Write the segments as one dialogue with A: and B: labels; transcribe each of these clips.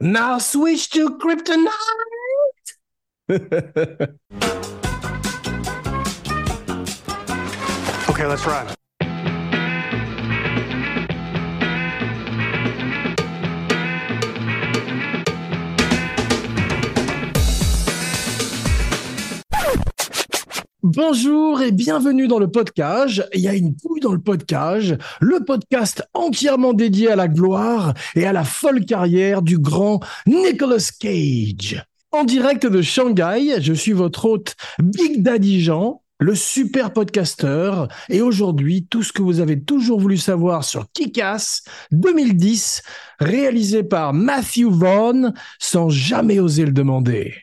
A: Now switch to kryptonite.
B: Okay, let's run.
A: Bonjour et bienvenue dans le podcast. Il y a une couille dans le podcast, le podcast entièrement dédié à la gloire et à la folle carrière du grand Nicolas Cage. En direct de Shanghai, je suis votre hôte Big Daddy Jean, le super podcasteur, et aujourd'hui, tout ce que vous avez toujours voulu savoir sur Kick-Ass 2010, réalisé par Matthew Vaughn, sans jamais oser le demander.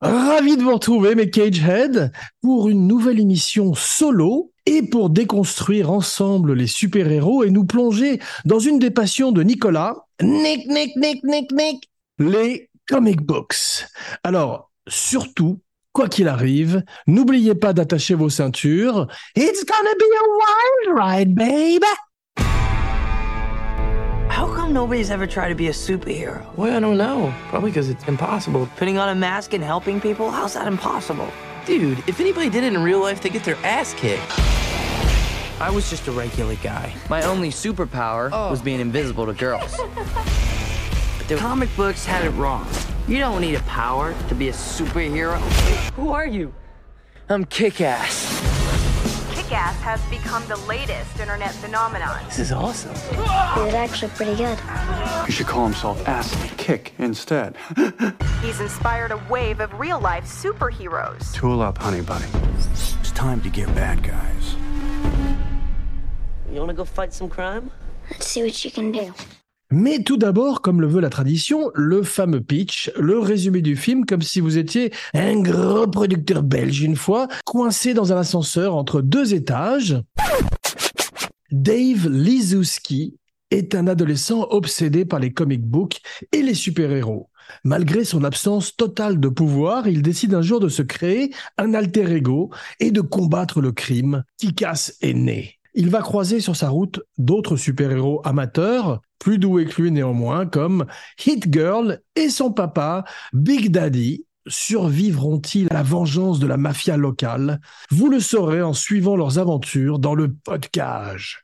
A: Ravi de vous retrouver, mes Cagehead, pour une nouvelle émission solo et pour déconstruire ensemble les super-héros et nous plonger dans une des passions de Nicolas, Nick, Nick, Nick, Nick, Nick, les comic books. Alors, surtout, quoi qu'il arrive, n'oubliez pas d'attacher vos ceintures. It's gonna be a wild ride, babe!
C: How come nobody's ever tried to be a superhero?
D: Well, I don't know. Probably because it's impossible.
C: Putting on a mask and helping people? How's that impossible?
D: Dude, if anybody did it in real life, they get their ass kicked. I was just a regular guy.
C: My only superpower oh. was being invisible to girls. but the comic books had it wrong. You don't need a power to be a superhero. Who are you?
D: I'm kick ass.
E: Kick-Ass has become the latest internet phenomenon.
D: This is awesome.
F: He was actually pretty good.
B: He should call himself Ass Kick instead.
E: He's inspired a wave of real-life superheroes.
B: Tool up, honey buddy. It's time to get bad guys.
C: You wanna go fight some crime?
F: Let's see what you can do.
A: Mais tout d'abord, comme le veut la tradition, le fameux pitch, le résumé du film, comme si vous étiez un gros producteur belge une fois, coincé dans un ascenseur entre deux étages. Dave Lizowski est un adolescent obsédé par les comic books et les super-héros. Malgré son absence totale de pouvoir, il décide un jour de se créer un alter ego et de combattre le crime. Kick-Ass est né. Il va croiser sur sa route d'autres super-héros amateurs, plus doués que lui néanmoins, comme Hit Girl et son papa, Big Daddy. Survivront-ils à la vengeance de la mafia locale? Vous le saurez en suivant leurs aventures dans le podcast.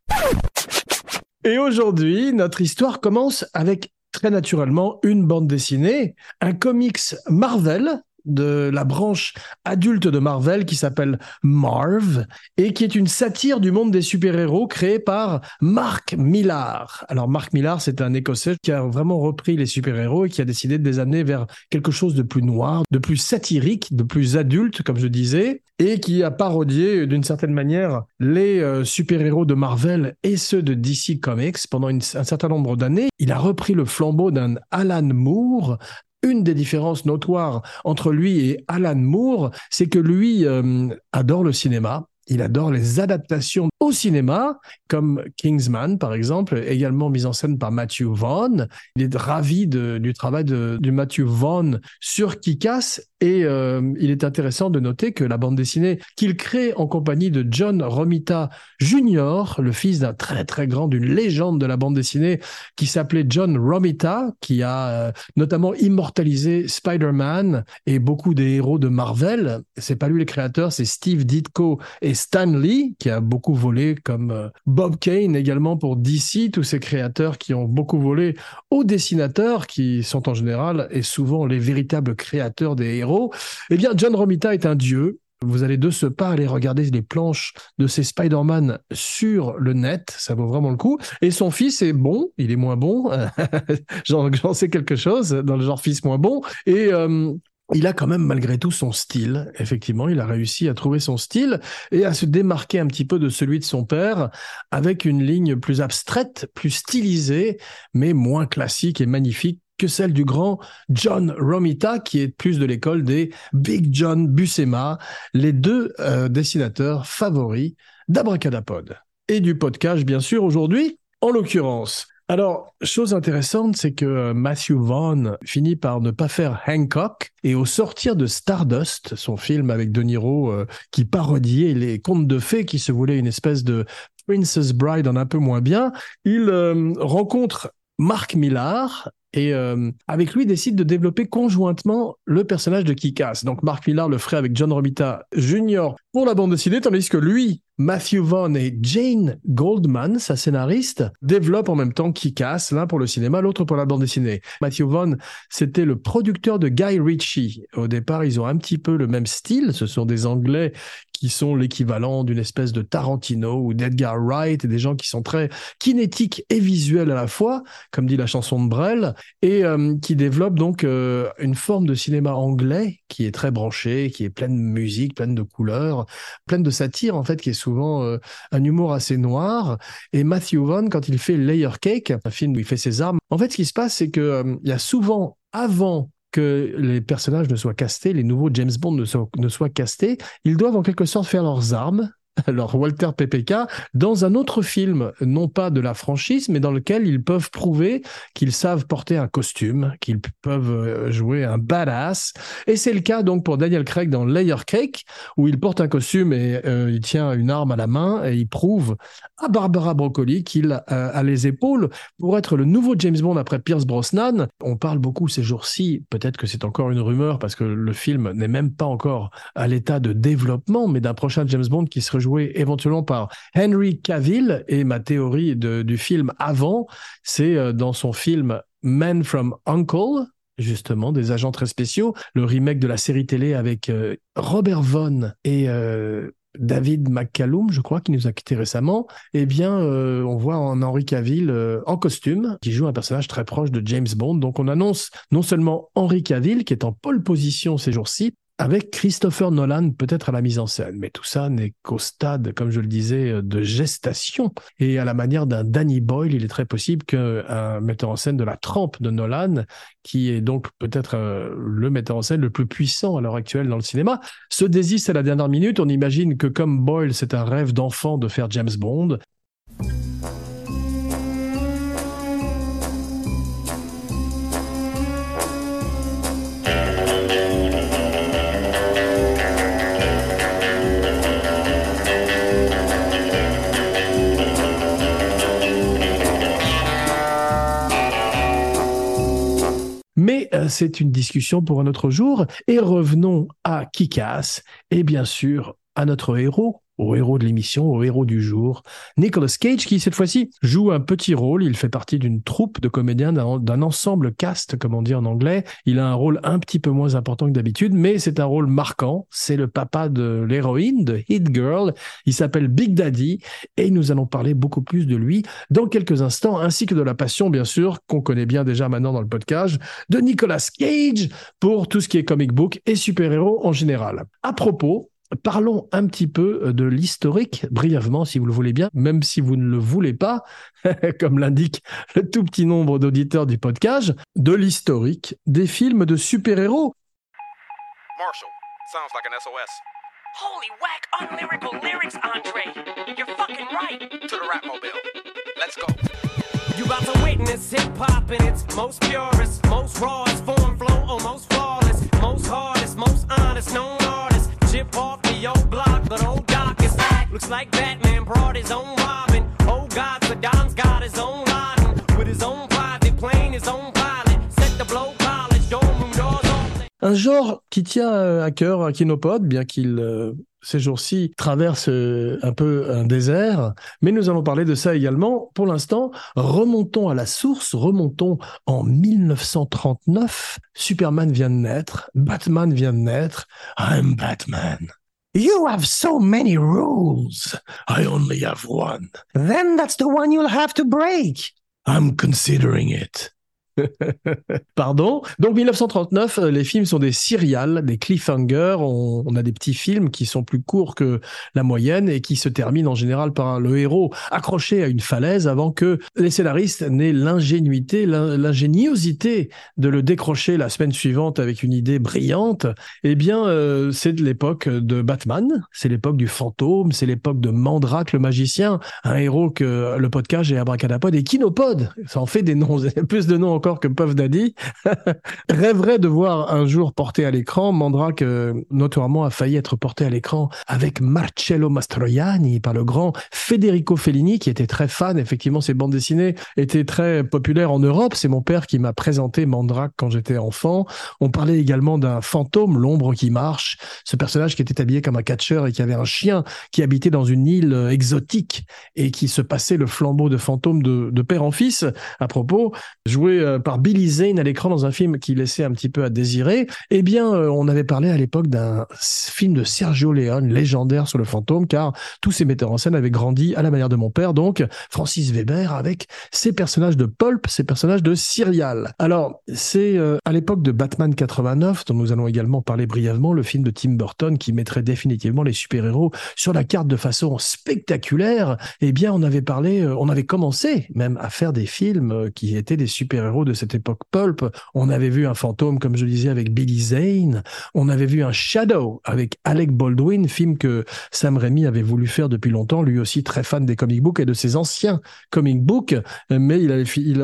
A: Et aujourd'hui, notre histoire commence avec très naturellement une bande dessinée, un comics Marvel de la branche adulte de Marvel qui s'appelle Marv et qui est une satire du monde des super-héros créé par Mark Millar. Alors Mark Millar, c'est un Écossais qui a vraiment repris les super-héros et qui a décidé de les amener vers quelque chose de plus noir, de plus satirique, de plus adulte, comme je disais, et qui a parodié d'une certaine manière les euh, super-héros de Marvel et ceux de DC Comics pendant un certain nombre d'années. Il a repris le flambeau d'un Alan Moore une des différences notoires entre lui et Alan Moore, c'est que lui euh, adore le cinéma. Il adore les adaptations au cinéma, comme Kingsman, par exemple, également mise en scène par Matthew Vaughn. Il est ravi du travail de, Matthew Vaughn sur Kick-Ass et euh, il est intéressant de noter que la bande dessinée qu'il crée en compagnie de John Romita Jr., le fils d'un très très grand, d'une légende de la bande dessinée qui s'appelait John Romita, qui a euh, notamment immortalisé Spider-Man et beaucoup des héros de Marvel. C'est pas lui le créateur, c'est Steve Ditko et Stan Lee, qui a beaucoup volé, comme euh, Bob Kane également pour DC, tous ces créateurs qui ont beaucoup volé aux dessinateurs, qui sont en général et souvent les véritables créateurs des héros. Eh bien, John Romita est un dieu. Vous allez de ce pas aller regarder les planches de ces Spider-Man sur le net, ça vaut vraiment le coup. Et son fils est bon, il est moins bon, j'en sais quelque chose, dans le genre fils moins bon. Et euh, il a quand même malgré tout son style. Effectivement, il a réussi à trouver son style et à se démarquer un petit peu de celui de son père avec une ligne plus abstraite, plus stylisée, mais moins classique et magnifique que celle du grand John Romita, qui est plus de l'école des Big John Buscema, les deux euh, dessinateurs favoris d'Abracadapod. Et du podcast, bien sûr, aujourd'hui, en l'occurrence. Alors, chose intéressante, c'est que euh, Matthew Vaughn finit par ne pas faire Hancock et au sortir de Stardust, son film avec De Niro euh, qui parodiait les contes de fées, qui se voulait une espèce de Princess Bride en un peu moins bien, il rencontre Mark Millar et euh, avec lui décide de développer conjointement le personnage de Kick-Ass. Donc Mark Millar le ferait avec John Romita Jr. pour la bande dessinée, tandis que lui, Matthew Vaughn et Jane Goldman, sa scénariste, développent en même temps Kick-Ass, l'un pour le cinéma, l'autre pour la bande dessinée. Matthew Vaughn, c'était le producteur de Guy Ritchie. Au départ, ils ont un petit peu le même style. Ce sont des Anglais qui sont l'équivalent d'une espèce de Tarantino ou d'Edgar Wright, et des gens qui sont très kinétiques et visuels à la fois, comme dit la chanson de Brel, et euh, qui développent donc euh, une forme de cinéma anglais qui est très branché, qui est pleine de musique, pleine de couleurs, pleine de satire en fait, qui est souvent euh, un humour assez noir. Et Matthew Vaughn, quand il fait Layer Cake, un film où il fait ses armes, en fait, ce qui se passe, c'est que il y a souvent avant que les personnages ne soient castés, les nouveaux James Bond ne soient, ne soient castés, ils doivent en quelque sorte faire leurs armes alors Walter PPK, dans un autre film, non pas de la franchise, mais dans lequel ils peuvent prouver qu'ils savent porter un costume, qu'ils peuvent euh, jouer un badass. Et c'est le cas donc pour Daniel Craig dans Layer Cake, où il porte un costume et euh, il tient une arme à la main et il prouve à Barbara Broccoli qu'il euh, a les épaules pour être le nouveau James Bond après Pierce Brosnan. On parle beaucoup ces jours-ci, peut-être que c'est encore une rumeur parce que le film n'est même pas encore à l'état de développement, mais d'un prochain James Bond qui serait joué éventuellement par Henry Cavill. Et ma théorie du film avant, c'est euh, dans son film Man from Uncle, justement, des agents très spéciaux, le remake de la série télé avec euh, Robert Vaughn et euh, David McCallum, je crois, qui nous a quitté récemment, eh bien, on voit en Henry Cavill en costume, qui joue un personnage très proche de James Bond. Donc, on annonce non seulement Henry Cavill, qui est en pole position ces jours-ci, avec Christopher Nolan peut-être à la mise en scène. Mais tout ça n'est qu'au stade, comme je le disais, de gestation. Et à la manière d'un Danny Boyle, il est très possible qu'un metteur en scène de la trempe de Nolan, qui est donc peut-être euh, le metteur en scène le plus puissant à l'heure actuelle dans le cinéma, se désiste à la dernière minute. On imagine que comme Boyle, c'est un rêve d'enfant de faire James Bond. C'est une discussion pour un autre jour. Et revenons à Kikas et bien sûr à notre héros, au héros de l'émission, au héros du jour, Nicolas Cage, qui cette fois-ci joue un petit rôle. Il fait partie d'une troupe de comédiens, d'un ensemble cast, comme on dit en anglais. Il a un rôle un petit peu moins important que d'habitude, mais c'est un rôle marquant. C'est le papa de l'héroïne, de Hit Girl. Il s'appelle Big Daddy et nous allons parler beaucoup plus de lui dans quelques instants, ainsi que de la passion, bien sûr, qu'on connaît bien déjà maintenant dans le podcast, de Nicolas Cage pour tout ce qui est comic book et super-héros en général. À propos, Parlons un petit peu euh, de l'historique, brièvement, si vous le voulez bien, même si vous ne le voulez pas, comme l'indique le tout petit nombre d'auditeurs du podcast, de l'historique des films de super-héros.
G: Marshall, sounds like an SOS.
H: Holy whack, unlyrical lyrics, Andre. You're fucking right.
G: To the Rapmobile. Let's go.
H: You about to witness hip hop in its most purest, most rawest form, flow, almost flawless, most hardest, most honest, known artist. Chip off
A: Un genre qui tient euh, à cœur à Kinopod, bien qu'il euh, ces jours-ci traverse euh, un peu un désert, mais nous allons parler de ça également. Pour l'instant, remontons à la source, remontons en 1939. Superman vient de naître, Batman vient de naître. I'm Batman. You have so many rules. I only have one. Then that's the one you'll have to break. I'm considering it. Pardon. Donc 1939, euh, les films sont des serials, des cliffhangers. On, a des petits films qui sont plus courts que la moyenne et qui se terminent en général par le héros accroché à une falaise avant que les scénaristes n'aient l'ingénuité, l'ingéniosité de le décrocher la semaine suivante avec une idée brillante. Eh bien, euh, c'est de l'époque de Batman, c'est l'époque du fantôme, c'est l'époque de Mandrake le magicien, un héros que le podcast et Abracadapod et Kinopod, ça en fait des noms, plus de noms que Puff Daddy, rêverait de voir un jour porté à l'écran. Mandrake, euh, notoirement, a failli être porté à l'écran avec Marcello Mastroianni par le grand Federico Fellini, qui était très fan. Effectivement, ses bandes dessinées étaient très populaires en Europe. C'est mon père qui m'a présenté Mandrake quand j'étais enfant. On parlait également d'un fantôme, l'ombre qui marche. Ce personnage qui était habillé comme un catcheur et qui avait un chien qui habitait dans une île euh, exotique et qui se passait le flambeau de fantôme de, père en fils. À propos, joué euh, par Billy Zane à l'écran dans un film qui laissait un petit peu à désirer. Eh bien, euh, on avait parlé à l'époque d'un film de Sergio Leone, légendaire sur le fantôme, car tous ces metteurs en scène avaient grandi à la manière de mon père, donc Francis Weber, avec ses personnages de pulp, ses personnages de serial. Alors, c'est euh, à l'époque de Batman 89, dont nous allons également parler brièvement, le film de Tim Burton qui mettrait définitivement les super-héros sur la carte de façon spectaculaire. Eh bien, on avait parlé, on avait commencé même à faire des films qui étaient des super-héros de cette époque pulp. On avait vu un fantôme, comme je disais, avec Billy Zane. On avait vu un Shadow avec Alec Baldwin, film que Sam Raimi avait voulu faire depuis longtemps, lui aussi très fan des comic books et de ses anciens comic books, mais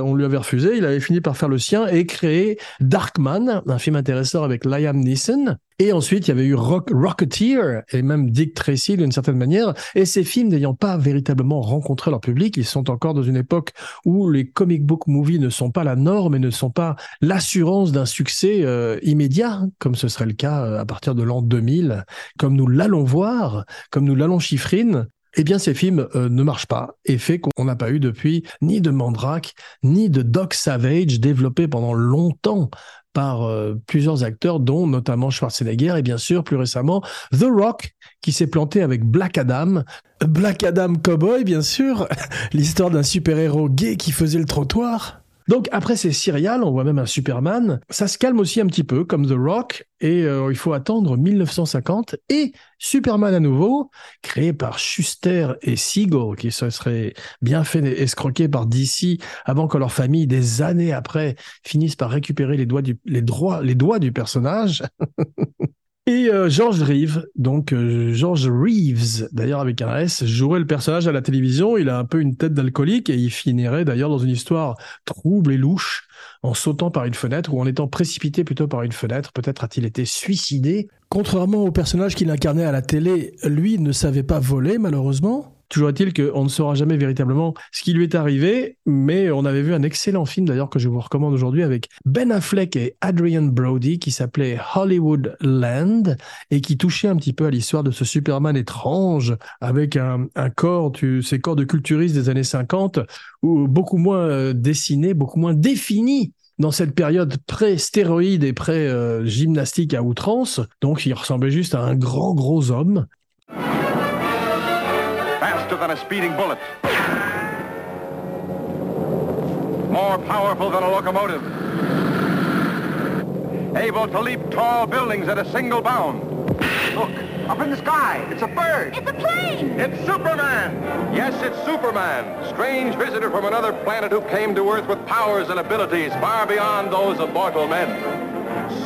A: on lui avait refusé. Il avait fini par faire le sien et créer Darkman, un film intéressant avec Liam Neeson. Et ensuite, il y avait eu Rock, Rocketeer et même Dick Tracy d'une certaine manière. Et ces films n'ayant pas véritablement rencontré leur public, ils sont encore dans une époque où les comic book movies ne sont pas la norme et ne sont pas l'assurance d'un succès euh, immédiat, comme ce serait le cas euh, à partir de l'an 2000, comme nous l'allons voir, comme nous l'allons chiffrine. Eh bien, ces films euh, ne marchent pas et fait qu'on n'a pas eu depuis ni de Mandrake, ni de Doc Savage développé pendant longtemps par euh, plusieurs acteurs, dont notamment Schwarzenegger et bien sûr plus récemment The Rock, qui s'est planté avec Black Adam. Black Adam Cowboy, bien sûr, l'histoire d'un super-héros gay qui faisait le trottoir. Donc après ces serials, on voit même un Superman. Ça se calme aussi un petit peu, comme The Rock, et euh, il faut attendre 1950 et Superman à nouveau, créé par Schuster et Siegel, qui se seraient bien fait escroquer par DC avant que leur famille, des années après, finisse par récupérer les, doigts du, les, droits, les doigts du personnage. Et euh, George Reeves, donc euh, George Reeves, d'ailleurs avec un S, jouerait le personnage à la télévision. Il a un peu une tête d'alcoolique et il finirait d'ailleurs dans une histoire trouble et louche en sautant par une fenêtre ou en étant précipité plutôt par une fenêtre. Peut-être a-t-il été suicidé. Contrairement au personnage qu'il incarnait à la télé, lui ne savait pas voler malheureusement. Toujours est-il qu'on ne saura jamais véritablement ce qui lui est arrivé, mais on avait vu un excellent film d'ailleurs que je vous recommande aujourd'hui avec Ben Affleck et Adrian Brody qui s'appelait Hollywood Land et qui touchait un petit peu à l'histoire de ce Superman étrange avec un, corps, ces corps de culturistes des années 50, ou beaucoup moins euh, dessiné, beaucoup moins défini dans cette période pré-stéroïde et pré-gymnastique à outrance. Donc il ressemblait juste à un grand gros homme
G: Than a speeding bullet. More powerful than a locomotive. Able to leap tall buildings at a single bound. Look, up in the sky. It's a bird.
F: It's a plane!
G: It's Superman! Yes, it's Superman, strange visitor from another planet who came to Earth with powers and abilities far beyond those of mortal men.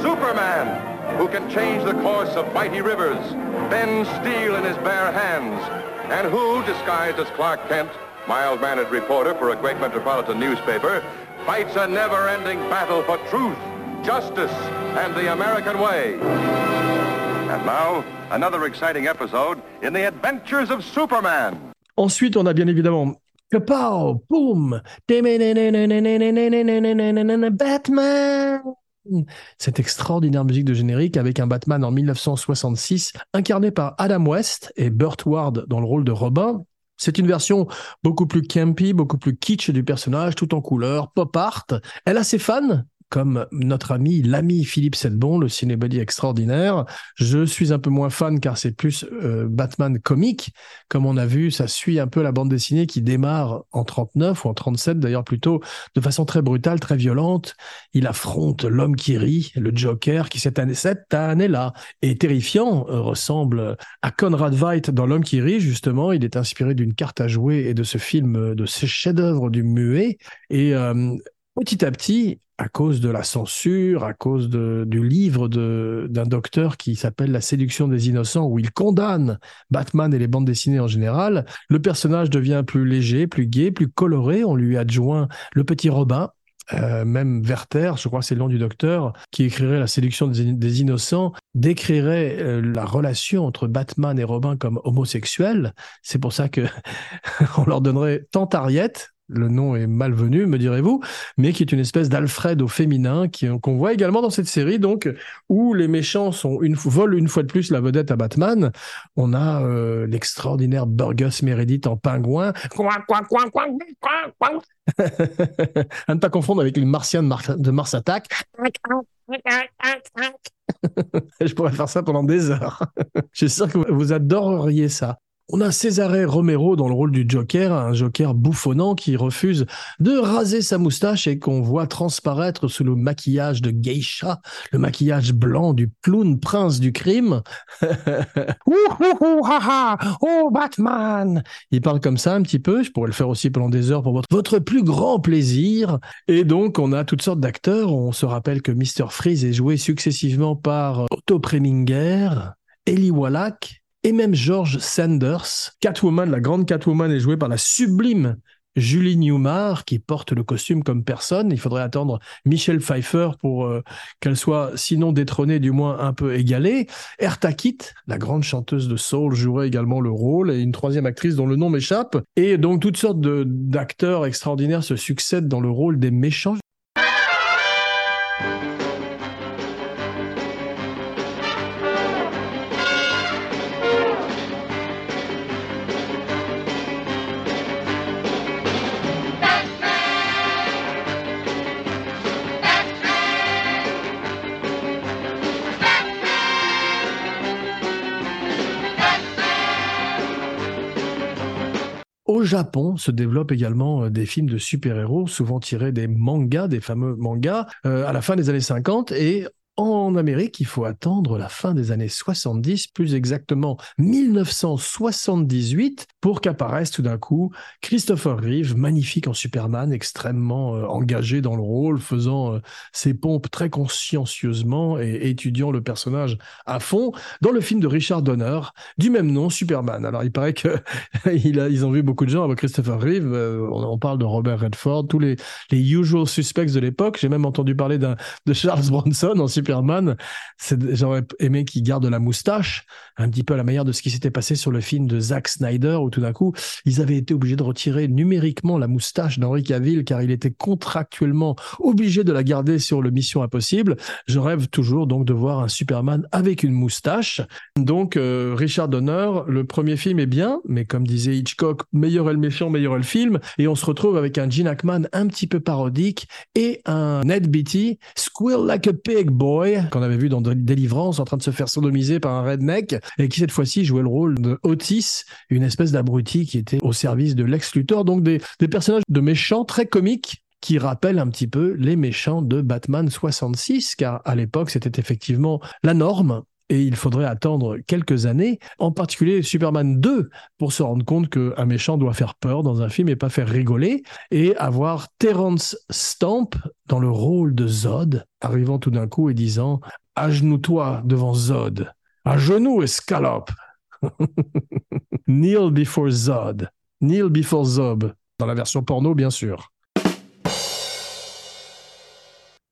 G: Superman, who can change the course of mighty rivers, bend steel in his bare hands, and who, disguised as Clark Kent, mild-mannered reporter for a great metropolitan newspaper, fights a never-ending battle for truth, justice, and the American way. And now, another exciting episode in the adventures of Superman.
A: Ensuite, on a bien évidemment Kapow, boum, Batman. Cette extraordinaire musique de générique avec un Batman en 1966 incarné par Adam West et Burt Ward dans le rôle de Robin. C'est une version beaucoup plus campy, beaucoup plus kitsch du personnage, tout en couleur, pop art. Elle a ses fans, comme notre ami, l'ami Philippe Sedbon, le cinébody extraordinaire. Je suis un peu moins fan car c'est plus euh, Batman comique. Comme on a vu, ça suit un peu la bande dessinée qui démarre en 39 ou en 37 d'ailleurs plutôt de façon très brutale, très violente. Il affronte l'homme qui rit, le Joker, qui cette année, cette année-là est terrifiant, euh, ressemble à Conrad Veidt dans L'homme qui rit, justement. Il est inspiré d'une carte à jouer et de ce film, euh, de ce chef-d'œuvre du muet. Et petit à petit, à cause de la censure, à cause de, du livre d'un docteur qui s'appelle La séduction des innocents, où il condamne Batman et les bandes dessinées en général, le personnage devient plus léger, plus gai, plus coloré. On lui adjoint le petit Robin. euh, même Werther, je crois que c'est le nom du docteur, qui écrirait La séduction des, des innocents, décrirait euh, la relation entre Batman et Robin comme homosexuelle. C'est pour ça que on leur donnerait tant Ariette, le nom est malvenu, me direz-vous, mais qui est une espèce d'Alfred au féminin qui- qu'on voit également dans cette série, donc où les méchants sont une, volent une fois de plus la vedette à Batman. On a euh, l'extraordinaire Burgess Meredith en pingouin. à ne pas confondre avec les martiens de, de Mars Attack. Je pourrais faire ça pendant des heures. Je suis sûr que vous adoreriez ça. On a Cesare Romero dans le rôle du Joker, un Joker bouffonnant qui refuse de raser sa moustache et qu'on voit transparaître sous le maquillage de geisha, le maquillage blanc du clown prince du crime. Oh Batman Il parle comme ça un petit peu, je pourrais le faire aussi pendant des heures pour votre, votre plus grand plaisir. Et donc on a toutes sortes d'acteurs, on se rappelle que Mr. Freeze est joué successivement par Otto Preminger, Eli Wallach, et même George Sanders. Catwoman, la grande Catwoman est jouée par la sublime Julie Newmar qui porte le costume comme personne. Il faudrait attendre Michelle Pfeiffer pour euh, qu'elle soit sinon détrônée, du moins un peu égalée. Erta Kitt, la grande chanteuse de soul, jouerait également le rôle et une troisième actrice dont le nom m'échappe. Et donc toutes sortes d'acteurs extraordinaires se succèdent dans le rôle des méchants. Japon se développent également euh, des films de super-héros, souvent tirés des mangas, des fameux mangas, euh, à la fin des années 50 et en Amérique, il faut attendre la fin des années 70, plus exactement 1978, pour qu'apparaisse tout d'un coup Christopher Reeve, magnifique en Superman, extrêmement euh, engagé dans le rôle, faisant euh, ses pompes très consciencieusement et, étudiant le personnage à fond, dans le film de Richard Donner, du même nom, Superman. Alors, il paraît que il a- ils ont vu beaucoup de gens avec Christopher Reeve, euh, on, parle de Robert Redford, tous les, usual suspects de l'époque. J'ai même entendu parler de Charles Bronson en Superman. J'aurais aimé qu'il garde la moustache, un petit peu à la manière de ce qui s'était passé sur le film de Zack Snyder, où tout d'un coup, ils avaient été obligés de retirer numériquement la moustache d'Henry Cavill, car il était contractuellement obligé de la garder sur le Mission Impossible. Je rêve toujours donc de voir un Superman avec une moustache. Donc, euh, Richard Donner, le premier film est bien, mais comme disait Hitchcock, meilleur est le méchant, meilleur est le film. Et on se retrouve avec un Gene Hackman un petit peu parodique et un Ned Beatty, Squeal Like a Pig Boy, qu'on avait vu dans Délivrance, en train de se faire sodomiser par un redneck, et qui cette fois-ci jouait le rôle de Otis, une espèce d'abruti qui était au service de Lex Luthor. Donc des, des personnages de méchants très comiques qui rappellent un petit peu les méchants de Batman 66, car à l'époque c'était effectivement la norme et il faudrait attendre quelques années, en particulier Superman 2, pour se rendre compte qu'un méchant doit faire peur dans un film et pas faire rigoler, et avoir Terence Stamp dans le rôle de Zod, arrivant tout d'un coup et disant « Agenouille-toi devant Zod, à genoux escalope, kneel before Zod, kneel before Zob », dans la version porno bien sûr.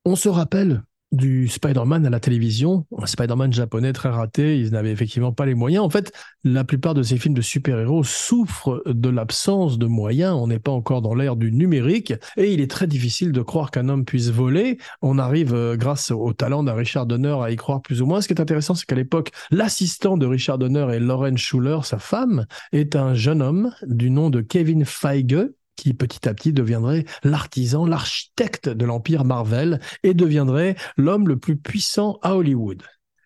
A: On se rappelle du Spider-Man à la télévision, un Spider-Man japonais très raté, ils n'avaient effectivement pas les moyens. En fait, la plupart de ces films de super-héros souffrent de l'absence de moyens, on n'est pas encore dans l'ère du numérique, et il est très difficile de croire qu'un homme puisse voler. On arrive, euh, grâce au talent d'un Richard Donner, à y croire plus ou moins. Ce qui est intéressant, c'est qu'à l'époque, l'assistant de Richard Donner et Lauren Schuler, sa femme, est un jeune homme du nom de Kevin Feige, qui petit à petit deviendrait l'artisan, l'architecte de l'empire Marvel et deviendrait l'homme le plus puissant à Hollywood.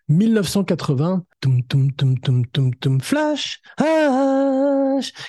A: 1980, tum, tum, tum, tum, tum, tum, Flash,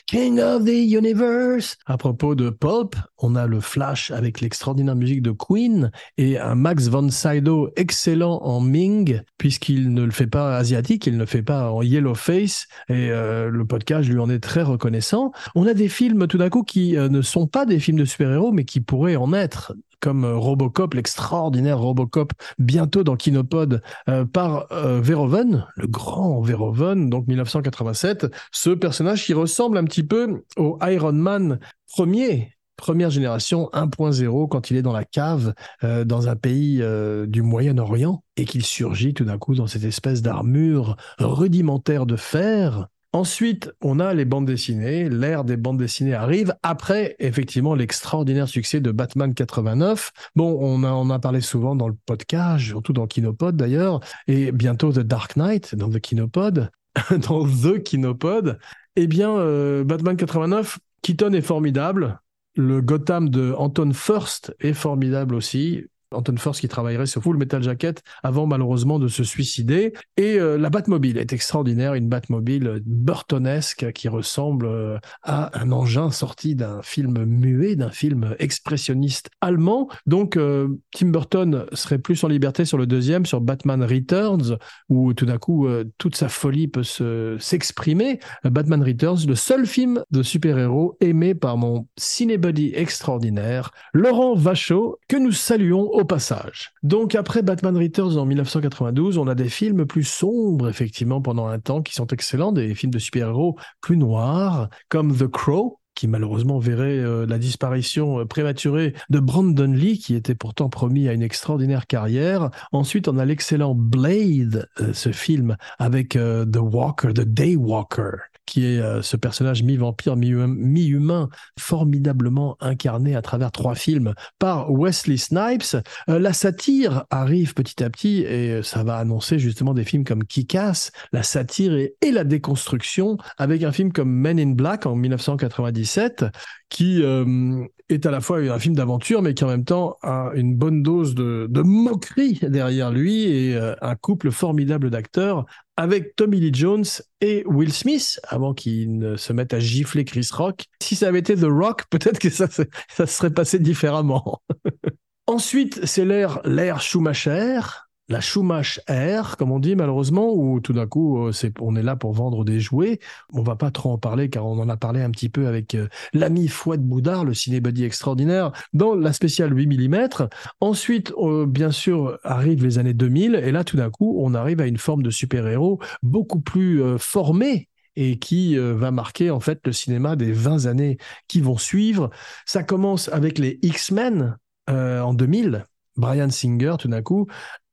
A: King of the Universe. À propos de Pulp, on a le Flash avec l'extraordinaire musique de Queen et un Max von Sydow excellent en Ming, puisqu'il ne le fait pas asiatique, il ne le fait pas en yellow face, et euh, le podcast lui en est très reconnaissant. On a des films tout d'un coup qui euh, ne sont pas des films de super-héros, mais qui pourraient en être comme euh, Robocop, l'extraordinaire Robocop, bientôt dans Kinopod, euh, par euh, Verhoeven, le grand Verhoeven, donc 1987, ce personnage qui ressemble un petit peu au Iron Man premier, première génération 1.0 quand il est dans la cave dans un pays du Moyen-Orient et qu'il surgit tout d'un coup dans cette espèce d'armure rudimentaire de fer. Ensuite, on a les bandes dessinées. L'ère des bandes dessinées arrive après, effectivement, l'extraordinaire succès de Batman 89. Bon, on on a parlé souvent dans le podcast, surtout dans Kinopod d'ailleurs, et bientôt The Dark Knight dans The Kinopod, dans The Kinopod. Eh bien, euh, Batman 89, Keaton est formidable. Le Gotham de Anton First est formidable aussi. Anton First qui travaillerait sur Full Metal Jacket avant malheureusement de se suicider. Et euh, la Batmobile est extraordinaire, une Batmobile burtonesque qui ressemble euh, à un engin sorti d'un film muet, d'un film expressionniste allemand. Donc euh, Tim Burton serait plus en liberté sur le deuxième, sur Batman Returns, où tout d'un coup toute sa folie peut se s'exprimer. Batman Returns, le seul film de super-héros aimé par mon cinébuddy extraordinaire, Laurent Vachaud, que nous saluons au passage. Donc après Batman Returns en 1992, on a des films plus sombres, effectivement, pendant un temps, qui sont excellents, des films de super-héros plus noirs, comme The Crow, qui malheureusement verrait euh, la disparition euh, prématurée de Brandon Lee, qui était pourtant promis à une extraordinaire carrière. Ensuite, on a l'excellent Blade, euh, ce film avec The Walker, The Daywalker, qui est euh, ce personnage mi-vampire, mi-humain, formidablement incarné à travers trois films par Wesley Snipes. Euh, la satire arrive petit à petit et ça va annoncer justement des films comme Kick-Ass, la satire et, la déconstruction, avec un film comme Men in Black en 1997, qui euh, est à la fois un film d'aventure, mais qui en même temps a une bonne dose de, moquerie derrière lui et un couple formidable d'acteurs avec Tommy Lee Jones et Will Smith, avant qu'ils ne se mettent à gifler Chris Rock. Si ça avait été The Rock, peut-être que ça, ça serait passé différemment. Ensuite, c'est l'ère Schumacher, la Schumacher Air, comme on dit malheureusement, où tout d'un coup, euh, on est là pour vendre des jouets. On va pas trop en parler car on en a parlé un petit peu avec euh, l'ami Fouad Boudard, le cinébuddy extraordinaire, dans la spéciale 8 mm. Ensuite, euh, bien sûr, arrivent les années 2000 et là, tout d'un coup, on arrive à une forme de super-héros beaucoup plus formé et qui va marquer en fait le cinéma des 20 années qui vont suivre. Ça commence avec les X-Men en 2000, Brian Singer, tout d'un coup,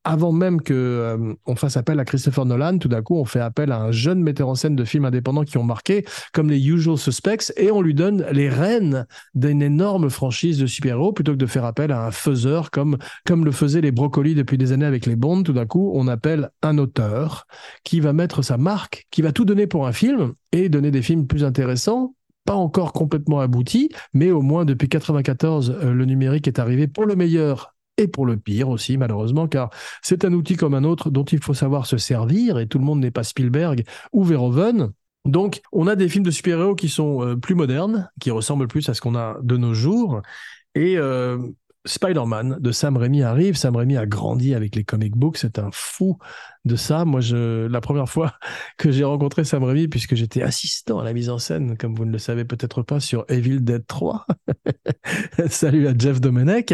A: avant même que euh, on fasse appel à Christopher Nolan, tout d'un coup, on fait appel à un jeune metteur en scène de films indépendants qui ont marqué, comme les Usual Suspects, et on lui donne les rênes d'une énorme franchise de super-héros plutôt que de faire appel à un faiseur comme comme le faisaient les Brocolis depuis des années avec les Bonds. Tout d'un coup, on appelle un auteur qui va mettre sa marque, qui va tout donner pour un film et donner des films plus intéressants, pas encore complètement aboutis, mais au moins depuis 94, euh, le numérique est arrivé pour le meilleur et pour le pire aussi, malheureusement, car c'est un outil comme un autre dont il faut savoir se servir, et tout le monde n'est pas Spielberg ou Verhoeven. Donc, on a des films de super-héros qui sont euh, plus modernes, qui ressemblent plus à ce qu'on a de nos jours, et euh, Spider-Man de Sam Raimi arrive. Sam Raimi a grandi avec les comic books. C'est un fou de ça. Moi, je, la première fois que j'ai rencontré Sam Raimi, puisque j'étais assistant à la mise en scène, comme vous ne le savez peut-être pas, sur Evil Dead 3. Salut à Jeff Domenech.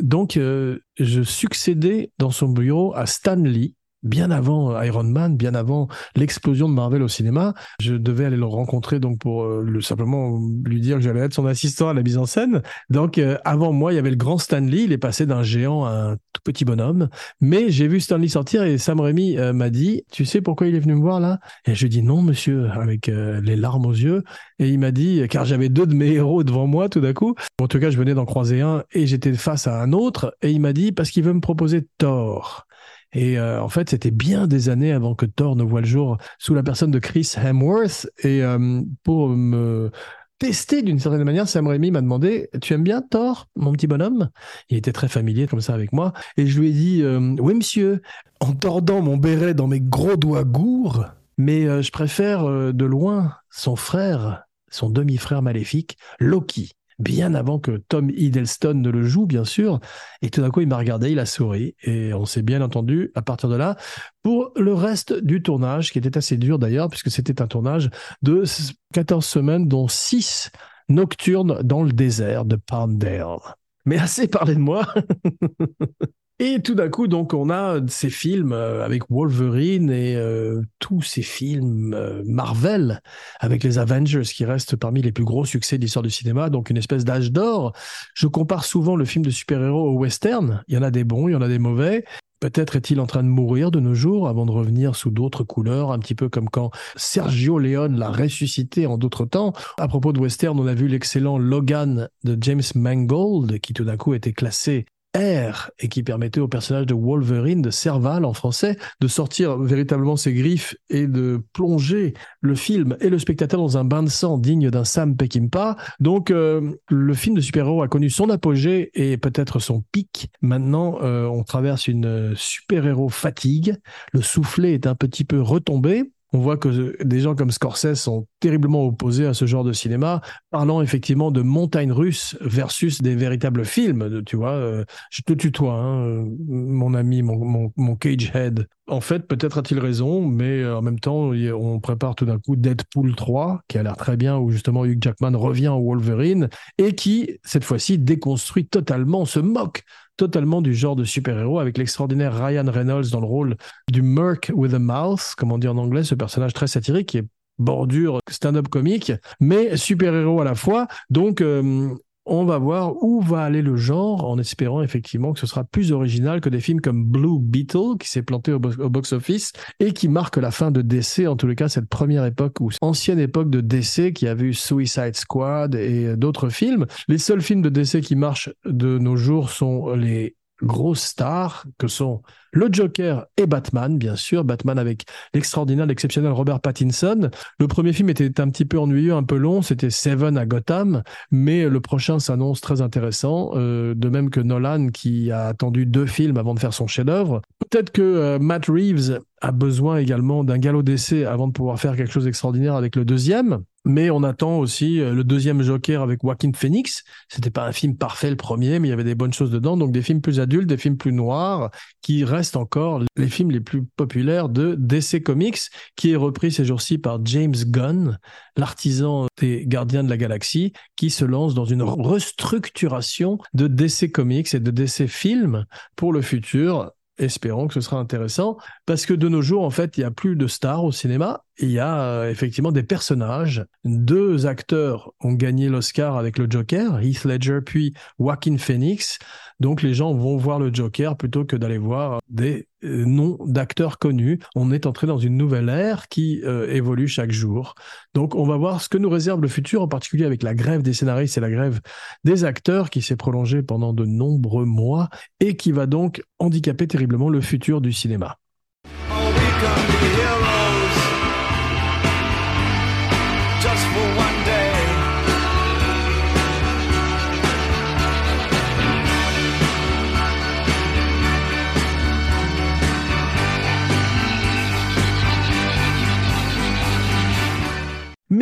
A: Donc, euh, je succédais dans son bureau à Stan Lee, bien avant euh, Iron Man, bien avant l'explosion de Marvel au cinéma. Je devais aller le rencontrer donc pour euh, le, simplement lui dire que j'allais être son assistant à la mise en scène. Donc avant moi, il y avait le grand Stan Lee, il est passé d'un géant à un tout petit bonhomme. Mais j'ai vu Stan Lee sortir et Sam Raimi m'a dit, tu sais pourquoi il est venu me voir là? Et je lui ai dit non monsieur, avec les larmes aux yeux. Et il m'a dit, car j'avais deux de mes héros devant moi tout d'un coup, en tout cas je venais d'en croiser un et j'étais face à un autre, et il m'a dit, parce qu'il veut me proposer Thor. Et euh, en fait, c'était bien des années avant que Thor ne voit le jour sous la personne de Chris Hemsworth. Et euh, pour me tester d'une certaine manière, Sam Raimi m'a demandé Tu aimes bien Thor, mon petit bonhomme? Il était très familier comme ça avec moi. Et je lui ai dit euh, Oui, monsieur, en tordant mon béret dans mes gros doigts gourds, mais je préfère de loin son frère son demi-frère maléfique, Loki, bien avant que Tom Hiddleston ne le joue, bien sûr. Et tout d'un coup, il m'a regardé, il a souri, et on s'est bien entendu à partir de là pour le reste du tournage, qui était assez dur d'ailleurs, puisque c'était un tournage de 14 semaines, dont 6 nocturnes dans le désert de Palmdale. Mais assez parlé de moi. Et tout d'un coup, donc, on a ces films euh, avec Wolverine et euh, tous ces films euh, Marvel avec les Avengers qui restent parmi les plus gros succès de l'histoire du cinéma, donc une espèce d'âge d'or. Je compare souvent le film de super-héros au western. Il y en a des bons, il y en a des mauvais. Peut-être est-il en train de mourir de nos jours avant de revenir sous d'autres couleurs, un petit peu comme quand Sergio Leone l'a ressuscité en d'autres temps. À propos de western, on a vu l'excellent Logan de James Mangold qui tout d'un coup était classé Et qui permettait au personnage de Wolverine, de Serval en français, de sortir véritablement ses griffes et de plonger le film et le spectateur dans un bain de sang digne d'un Sam Peckinpah. Donc euh, le film de super-héros a connu son apogée et peut-être son pic. Maintenant, euh, on traverse une super-héros fatigue. Le soufflet est un petit peu retombé. On voit que des gens comme Scorsese sont terriblement opposés à ce genre de cinéma, parlant effectivement de montagnes russes versus des véritables films. Tu vois, euh, je te tutoie, hein, mon ami, mon, mon, cage head. En fait, peut-être a-t-il raison, mais euh, en même temps, on prépare tout d'un coup Deadpool 3, qui a l'air très bien, où justement Hugh Jackman revient au Wolverine, et qui, cette fois-ci, déconstruit totalement, se moque totalement du genre de super-héros avec l'extraordinaire Ryan Reynolds dans le rôle du Merc with a Mouth, comme on dit en anglais, ce personnage très satirique qui est bordure stand-up comique, mais super-héros à la fois. Donc, euh, on va voir où va aller le genre en espérant effectivement que ce sera plus original que des films comme Blue Beetle qui s'est planté au, box-office et qui marque la fin de DC, en tous les cas cette première époque ou ancienne époque de DC qui a vu Suicide Squad et d'autres films. Les seuls films de DC qui marchent de nos jours sont les grosses stars que sont le Joker et Batman, bien sûr. Batman avec l'extraordinaire, l'exceptionnel Robert Pattinson. Le premier film était un petit peu ennuyeux, un peu long. C'était Seven à Gotham, mais le prochain s'annonce très intéressant. Euh, de même que Nolan, qui a attendu deux films avant de faire son chef-d'œuvre. Peut-être que euh, Matt Reeves a besoin également d'un galop d'essai avant de pouvoir faire quelque chose d'extraordinaire avec le deuxième. Mais on attend aussi euh, le deuxième Joker avec Joaquin Phoenix. C'était pas un film parfait le premier, mais il y avait des bonnes choses dedans. Donc des films plus adultes, des films plus noirs, qui restent encore les films les plus populaires de DC Comics, qui est repris ces jours-ci par James Gunn, l'artisan des Gardiens de la Galaxie, qui se lance dans une restructuration de DC Comics et de DC Films pour le futur espérons que ce sera intéressant, parce que de nos jours, en fait, il n'y a plus de stars au cinéma, il y a euh, effectivement des personnages. Deux acteurs ont gagné l'Oscar avec le Joker, Heath Ledger puis Joaquin Phoenix. Donc les gens vont voir le Joker plutôt que d'aller voir des euh, noms d'acteurs connus. On est entré dans une nouvelle ère qui euh, évolue chaque jour. Donc on va voir ce que nous réserve le futur, en particulier avec la grève des scénaristes et la grève des acteurs qui s'est prolongée pendant de nombreux mois et qui va donc handicaper terriblement le futur du cinéma.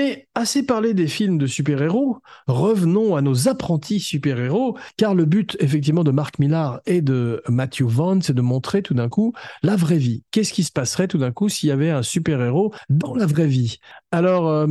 A: Mais assez parlé des films de super-héros, revenons à nos apprentis super-héros, car le but effectivement de Marc Millar et de Matthew Vaughn, c'est de montrer tout d'un coup la vraie vie. Qu'est-ce qui se passerait tout d'un coup s'il y avait un super-héros dans la vraie vie? Alors, euh,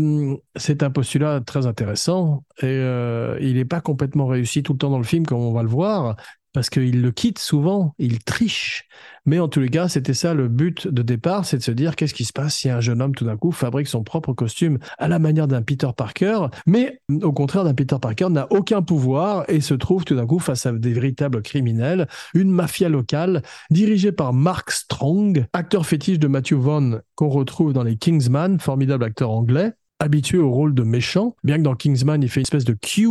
A: c'est un postulat très intéressant et euh, il n'est pas complètement réussi tout le temps dans le film, comme on va le voir, parce qu'il le quitte souvent, il triche. Mais en tous les cas, c'était ça le but de départ, c'est de se dire qu'est-ce qui se passe si un jeune homme tout d'un coup fabrique son propre costume à la manière d'un Peter Parker, mais au contraire d'un Peter Parker n'a aucun pouvoir et se trouve tout d'un coup face à des véritables criminels, une mafia locale dirigée par Mark Strong, acteur fétiche de Matthew Vaughn qu'on retrouve dans les Kingsman, formidable acteur anglais habitué au rôle de méchant, bien que dans Kingsman, il fait une espèce de Q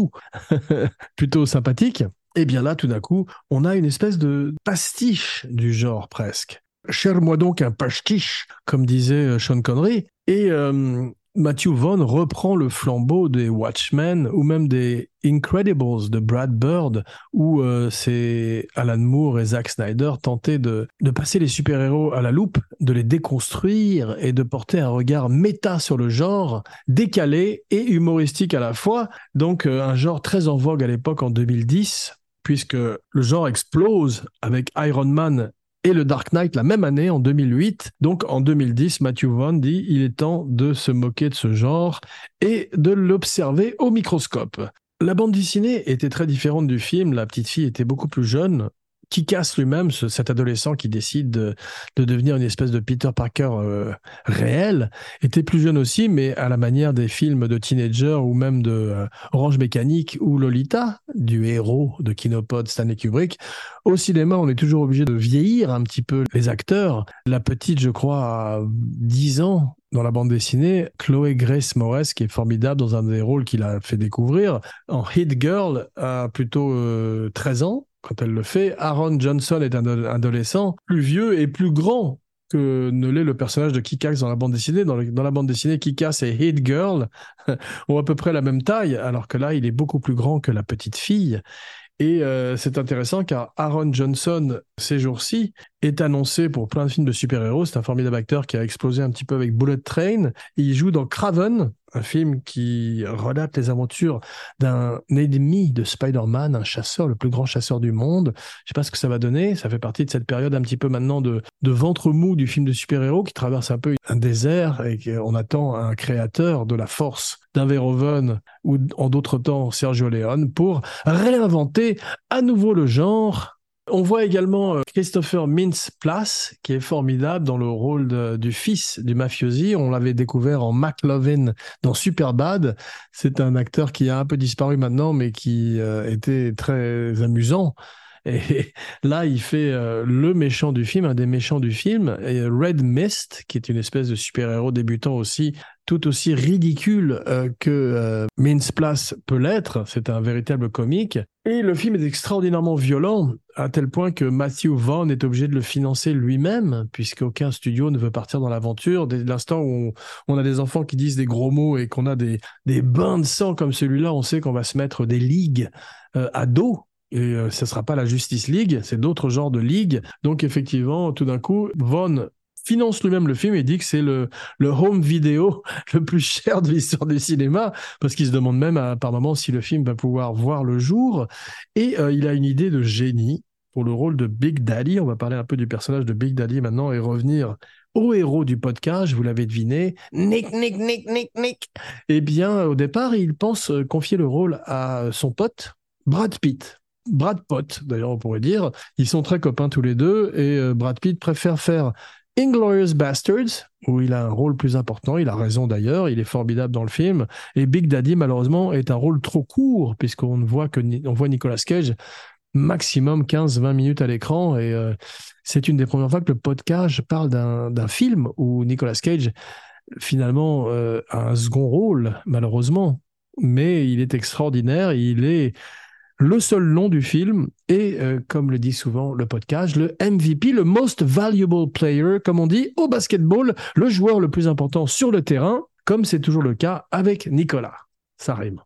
A: plutôt sympathique. Et bien là, tout d'un coup, on a une espèce de pastiche du genre presque. Cher-moi donc un pastiche, comme disait euh, Sean Connery. Et euh, Matthew Vaughn reprend le flambeau des Watchmen ou même des Incredibles de Brad Bird, où euh, c'est Alan Moore et Zack Snyder tentaient de passer les super-héros à la loupe, de les déconstruire et de porter un regard méta sur le genre, décalé et humoristique à la fois. Donc un genre très en vogue à l'époque en 2010, puisque le genre explose avec Iron Man et le Dark Knight la même année, en 2008. Donc en 2010, Matthew Vaughn dit il est temps de se moquer de ce genre et de l'observer au microscope. La bande dessinée était très différente du film, la petite fille était beaucoup plus jeune, qui casse lui-même, ce- cet adolescent qui décide de, de devenir une espèce de Peter Parker euh, réel, était plus jeune aussi, mais à la manière des films de teenager ou même de euh, Orange Mécanique ou Lolita, du héros de Kinopod Stanley Kubrick. Au cinéma, on est toujours obligé de vieillir un petit peu les acteurs. La petite, je crois, a 10 ans dans la bande dessinée, Chloé Grace Moretz, qui est formidable dans un des rôles qu'il a fait découvrir. En Hit Girl, a plutôt euh, 13 ans quand elle le fait. Aaron Johnson est un ado- adolescent plus vieux et plus grand que ne l'est le personnage de Kick-Ass dans la bande dessinée. Dans, la bande dessinée, Kick-Ass et Hit Girl ont à peu près la même taille, alors que là, il est beaucoup plus grand que la petite fille. Et euh, c'est intéressant car Aaron Johnson, ces jours-ci, est annoncé pour plein de films de super-héros. C'est un formidable acteur qui a explosé un petit peu avec Bullet Train. Il joue dans Craven, un film qui relate les aventures d'un ennemi de Spider-Man, un chasseur, le plus grand chasseur du monde. Je sais pas ce que ça va donner. Ça fait partie de cette période un petit peu maintenant de, de ventre mou du film de super-héros qui traverse un peu un désert et qu'on attend un créateur de la force d'un Verhoeven ou en d'autres temps Sergio Leone pour réinventer à nouveau le genre. On voit également euh, Christopher Mintz-Plasse, qui est formidable dans le rôle du fils du mafiosi. On l'avait découvert en McLovin dans Superbad. C'est un acteur qui a un peu disparu maintenant, mais qui euh, était très amusant. Et là, il fait euh, le méchant du film, un des méchants du film, et Red Mist, qui est une espèce de super-héros débutant aussi, tout aussi ridicule euh, que euh, Place peut l'être. C'est un véritable comique. Et le film est extraordinairement violent, à tel point que Matthew Vaughn est obligé de le financer lui-même, puisqu'aucun studio ne veut partir dans l'aventure. Dès l'instant où on, on a des enfants qui disent des gros mots et qu'on a des, des bains de sang comme celui-là, on sait qu'on va se mettre des ligues euh, à dos. Et euh, ce sera pas la Justice League, c'est d'autres genres de ligues. Donc effectivement, tout d'un coup, Vaughn finance lui-même le film et dit que c'est le, home vidéo le plus cher de l'histoire du cinéma, parce qu'il se demande même à, par moment si le film va pouvoir voir le jour. Et euh, il a une idée de génie pour le rôle de Big Daddy. On va parler un peu du personnage de Big Daddy maintenant et revenir au héros du podcast, vous l'avez deviné, Nick, Nick, Nick, Nick, Nick. Eh bien, au départ, il pense euh, confier le rôle à son pote, Brad Pitt. Brad Pitt, d'ailleurs, on pourrait dire. Ils sont très copains tous les deux et euh, Brad Pitt préfère faire Inglorious Bastards, où il a un rôle plus important. Il a raison d'ailleurs, il est formidable dans le film. Et Big Daddy, malheureusement, est un rôle trop court, puisqu'on ne voit que on voit Nicolas Cage maximum 15-20 minutes à l'écran. Et euh, c'est une des premières fois que le podcast parle d'un d'un film où Nicolas Cage, finalement, euh, a un second rôle, malheureusement. Mais il est extraordinaire, il est le seul nom du film et, euh, comme le dit souvent le podcast, le MVP, le Most Valuable Player, comme on dit au basketball, le joueur le plus important sur le terrain, comme c'est toujours le cas avec Nicolas. Ça rime.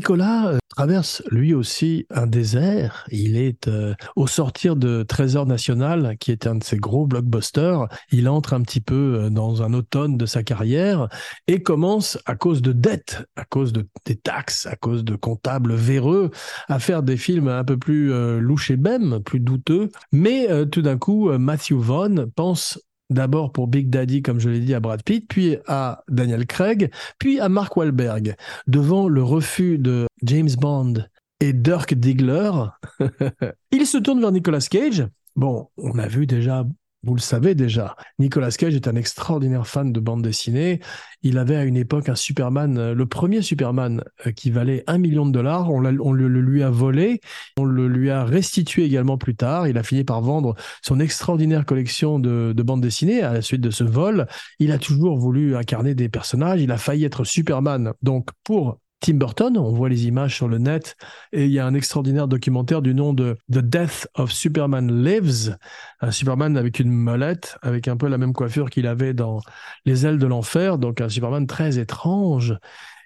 A: Nicolas euh, traverse lui aussi un désert. Il est euh, au sortir de Trésor National, qui est un de ses gros blockbusters. Il entre un petit peu euh, dans un automne de sa carrière et commence, à cause de dettes, à cause de, des taxes, à cause de comptables véreux, à faire des films un peu plus euh, louches et bêmes, plus douteux. Mais tout d'un coup, Matthew Vaughn pense d'abord pour Big Daddy, comme je l'ai dit, à Brad Pitt, puis à Daniel Craig, puis à Mark Wahlberg. Devant le refus de James Bond et Dirk Diggler, il se tourne vers Nicolas Cage. Bon, on a vu déjà, vous le savez déjà, Nicolas Cage est un extraordinaire fan de bande dessinée. Il avait à une époque un Superman, euh, le premier Superman euh, qui valait un million de dollars. On, le lui a volé, on le lui a restitué également plus tard. Il a fini par vendre son extraordinaire collection de, de bandes dessinées à la suite de ce vol. Il a toujours voulu incarner des personnages. Il a failli être Superman. Donc pour Tim Burton, on voit les images sur le net et il y a un extraordinaire documentaire du nom de The Death of Superman Lives, un Superman avec une molette, avec un peu la même coiffure qu'il avait dans Les ailes de l'enfer, donc un Superman très étrange.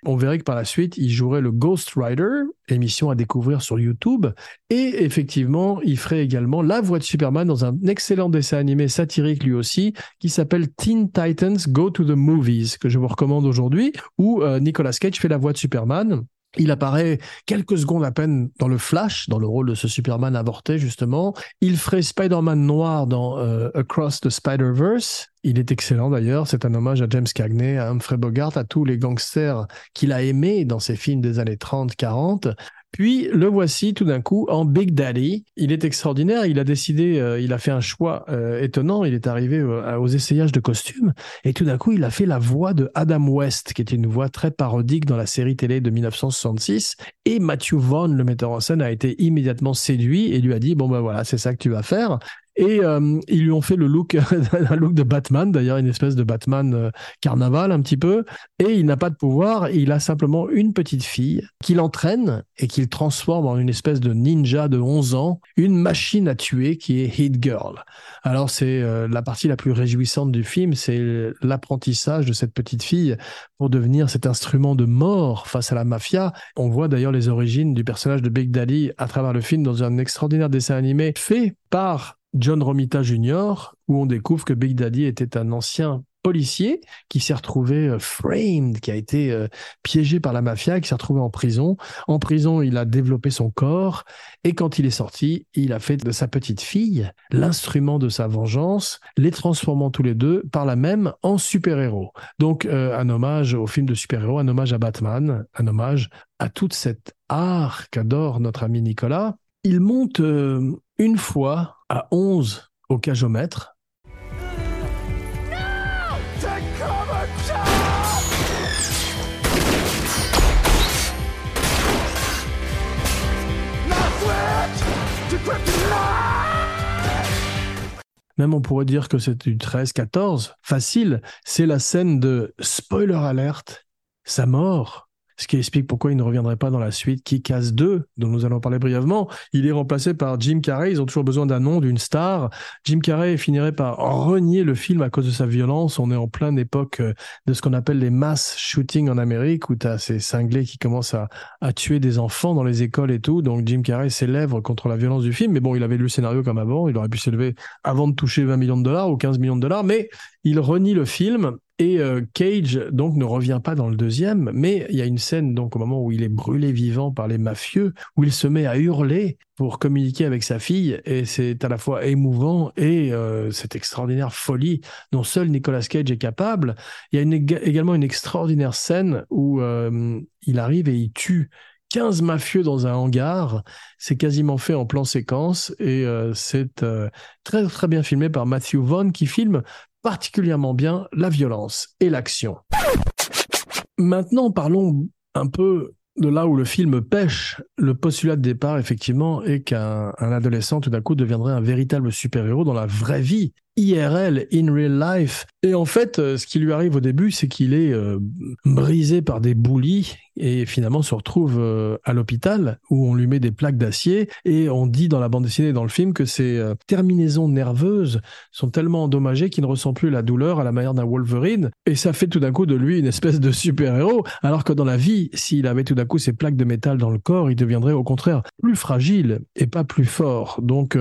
A: On verrait que par la suite, il jouerait le Ghost Rider, émission à découvrir sur YouTube. Et effectivement, il ferait également la voix de Superman dans un excellent dessin animé satirique lui aussi, qui s'appelle Teen Titans Go to the Movies, que je vous recommande aujourd'hui, où euh, Nicolas Cage fait la voix de Superman. Il apparaît quelques secondes à peine dans le Flash, dans le rôle de ce Superman avorté justement. Il ferait Spider-Man noir dans euh, Across the Spider-Verse. Il est excellent d'ailleurs, c'est un hommage à James Cagney, à Humphrey Bogart, à tous les gangsters qu'il a aimés dans ses films des années 30-40. Puis le voici tout d'un coup en Big Daddy. Il est extraordinaire. Il a décidé, euh, il a fait un choix euh, étonnant. Il est arrivé euh, aux essayages de costumes et tout d'un coup, il a fait la voix de Adam West, qui était une voix très parodique dans la série télé de 1966. Et Matthew Vaughn, le metteur en scène, a été immédiatement séduit et lui a dit bon ben voilà, c'est ça que tu vas faire. Et euh, ils lui ont fait le look, un look de Batman, d'ailleurs une espèce de Batman euh, carnaval un petit peu. Et il n'a pas de pouvoir, il a simplement une petite fille qu'il entraîne et qu'il transforme en une espèce de ninja de 11 ans, une machine à tuer qui est Hit Girl. Alors c'est euh, la partie la plus réjouissante du film, c'est l'apprentissage de cette petite fille pour devenir cet instrument de mort face à la mafia. On voit d'ailleurs les origines du personnage de Big Daddy à travers le film dans un extraordinaire dessin animé fait par John Romita Jr., où on découvre que Big Daddy était un ancien policier qui s'est retrouvé euh, framed, qui a été euh, piégé par la mafia, qui s'est retrouvé en prison. En prison, il a développé son corps et quand il est sorti, il a fait de sa petite fille l'instrument de sa vengeance, les transformant tous les deux par la même en super-héros. Donc euh, un hommage au film de super-héros, un hommage à Batman, un hommage à toute cette art qu'adore notre ami Nicolas. Il monte une fois à 11 au cajomètre. Même on pourrait dire que c'est du 13-14. Facile, c'est la scène de spoiler alert, sa mort ce qui explique pourquoi il ne reviendrait pas dans la suite qui casse 2, dont nous allons parler brièvement. Il est remplacé par Jim Carrey, ils ont toujours besoin d'un nom, d'une star. Jim Carrey finirait par renier le film à cause de sa violence. On est en pleine époque euh, de ce qu'on appelle les mass shootings en Amérique, où tu as ces cinglés qui commencent à, à, tuer des enfants dans les écoles et tout. Donc Jim Carrey s'élève contre la violence du film, mais bon, il avait lu le scénario comme avant, il aurait pu s'élever avant de toucher 20 millions de dollars ou 15 millions de dollars, mais il renie le film et euh, Cage donc ne revient pas dans le deuxième, mais il y a une scène donc au moment où il est brûlé vivant par les mafieux, où il se met à hurler pour communiquer avec sa fille, et c'est à la fois émouvant et euh, cette extraordinaire folie dont seul Nicolas Cage est capable. Il y a également une extraordinaire scène où euh, il arrive et il tue 15 mafieux dans un hangar. C'est quasiment fait en plan séquence et c'est très très bien filmé par Matthew Vaughn qui filme particulièrement bien la violence et l'action. Maintenant, parlons un peu de là où le film pêche. Le postulat de départ, effectivement, est qu'un adolescent, tout d'un coup, deviendrait un véritable super-héros dans la vraie vie. IRL, in real life. Et en fait, euh, ce qui lui arrive au début, c'est qu'il est, euh, brisé par des boulis et finalement se retrouve euh, à l'hôpital où on lui met des plaques d'acier et on dit dans la bande dessinée et dans le film que ses terminaisons nerveuses sont tellement endommagées qu'il ne ressent plus la douleur à la manière d'un Wolverine et ça fait tout d'un coup de lui une espèce de super-héros alors que dans la vie, s'il avait tout d'un coup ces plaques de métal dans le corps, il deviendrait au contraire plus fragile et pas plus fort. Donc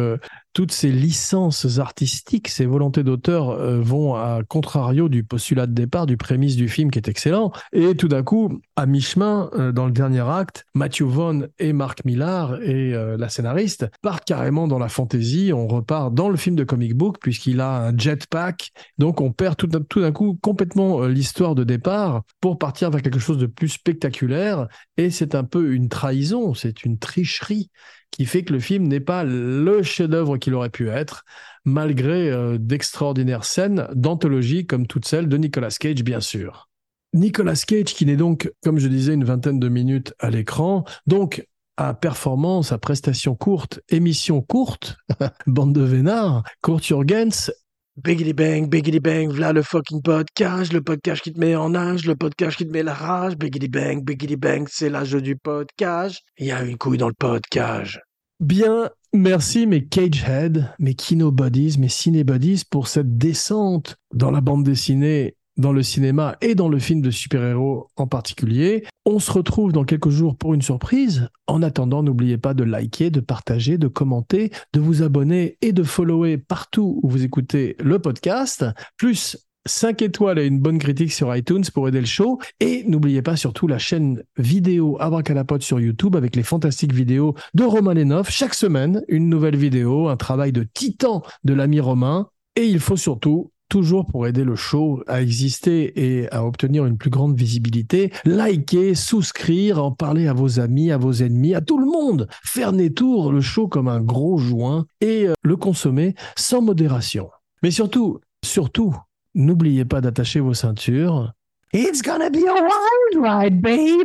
A: toutes ces licences artistiques, ces volontés d'auteur euh, vont à contrario du postulat de départ, du prémisse du film qui est excellent. Et tout d'un coup, à mi-chemin, euh, dans le dernier acte, Matthew Vaughn et Mark Millar et euh, la scénariste partent carrément dans la fantaisie. On repart dans le film de comic book puisqu'il a un jetpack. Donc on perd tout, tout d'un coup complètement l'histoire de départ pour partir vers quelque chose de plus spectaculaire. Et c'est un peu une trahison, c'est une tricherie qui fait que le film n'est pas le chef-d'œuvre qu'il aurait pu être, malgré euh, d'extraordinaires scènes d'anthologie comme toutes celles de Nicolas Cage, bien sûr. Nicolas Cage, qui n'est donc, comme je disais, une vingtaine de minutes à l'écran, donc à performance, à prestation courte, émission courte, bande de vénards, Kurt Jurgens Biggity bang, biggity bang, v'là le fucking podcast, le podcast qui te met en âge, le podcast qui te met la rage, biggity bang, biggity bang, c'est l'âge du podcast. Il y a une couille dans le podcast. Bien, merci mes Cagehead, mes Kinobodies, mes Cinebodies pour cette descente dans la bande dessinée dans le cinéma et dans le film de super-héros en particulier. On se retrouve dans quelques jours pour une surprise. En attendant, n'oubliez pas de liker, de partager, de commenter, de vous abonner et de follower partout où vous écoutez le podcast. Plus 5 étoiles et une bonne critique sur iTunes pour aider le show. Et n'oubliez pas surtout la chaîne vidéo Abracadapod sur YouTube avec les fantastiques vidéos de Romain Lénoff. Chaque semaine, une nouvelle vidéo, un travail de titan de l'ami Romain. Et il faut surtout toujours pour aider le show à exister et à obtenir une plus grande visibilité, likez, souscrire, en parler à vos amis, à vos ennemis, à tout le monde, faire détour le show comme un gros joint et euh, le consommer sans modération. Mais surtout, surtout, n'oubliez pas d'attacher vos ceintures. It's gonna be a wild ride, baby.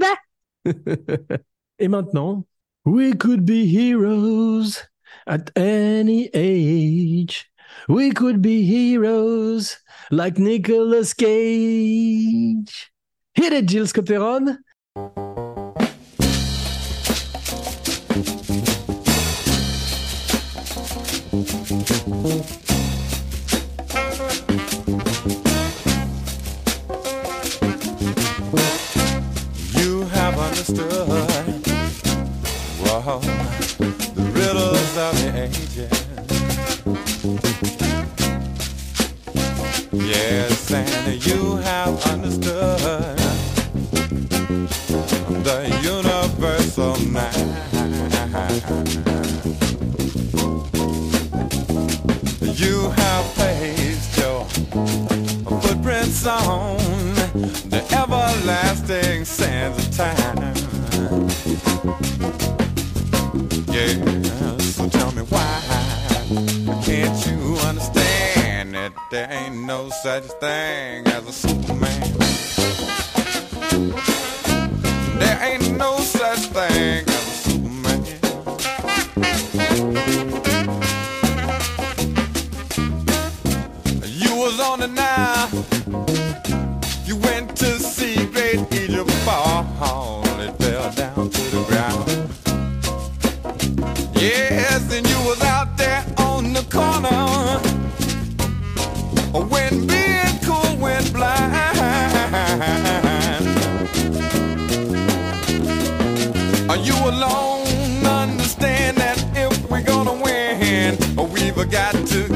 A: et maintenant, we could be heroes at any age. We could be heroes like Nicolas Cage. Hit it, Jill Scotteron.
I: You have understood. Wow. forgot to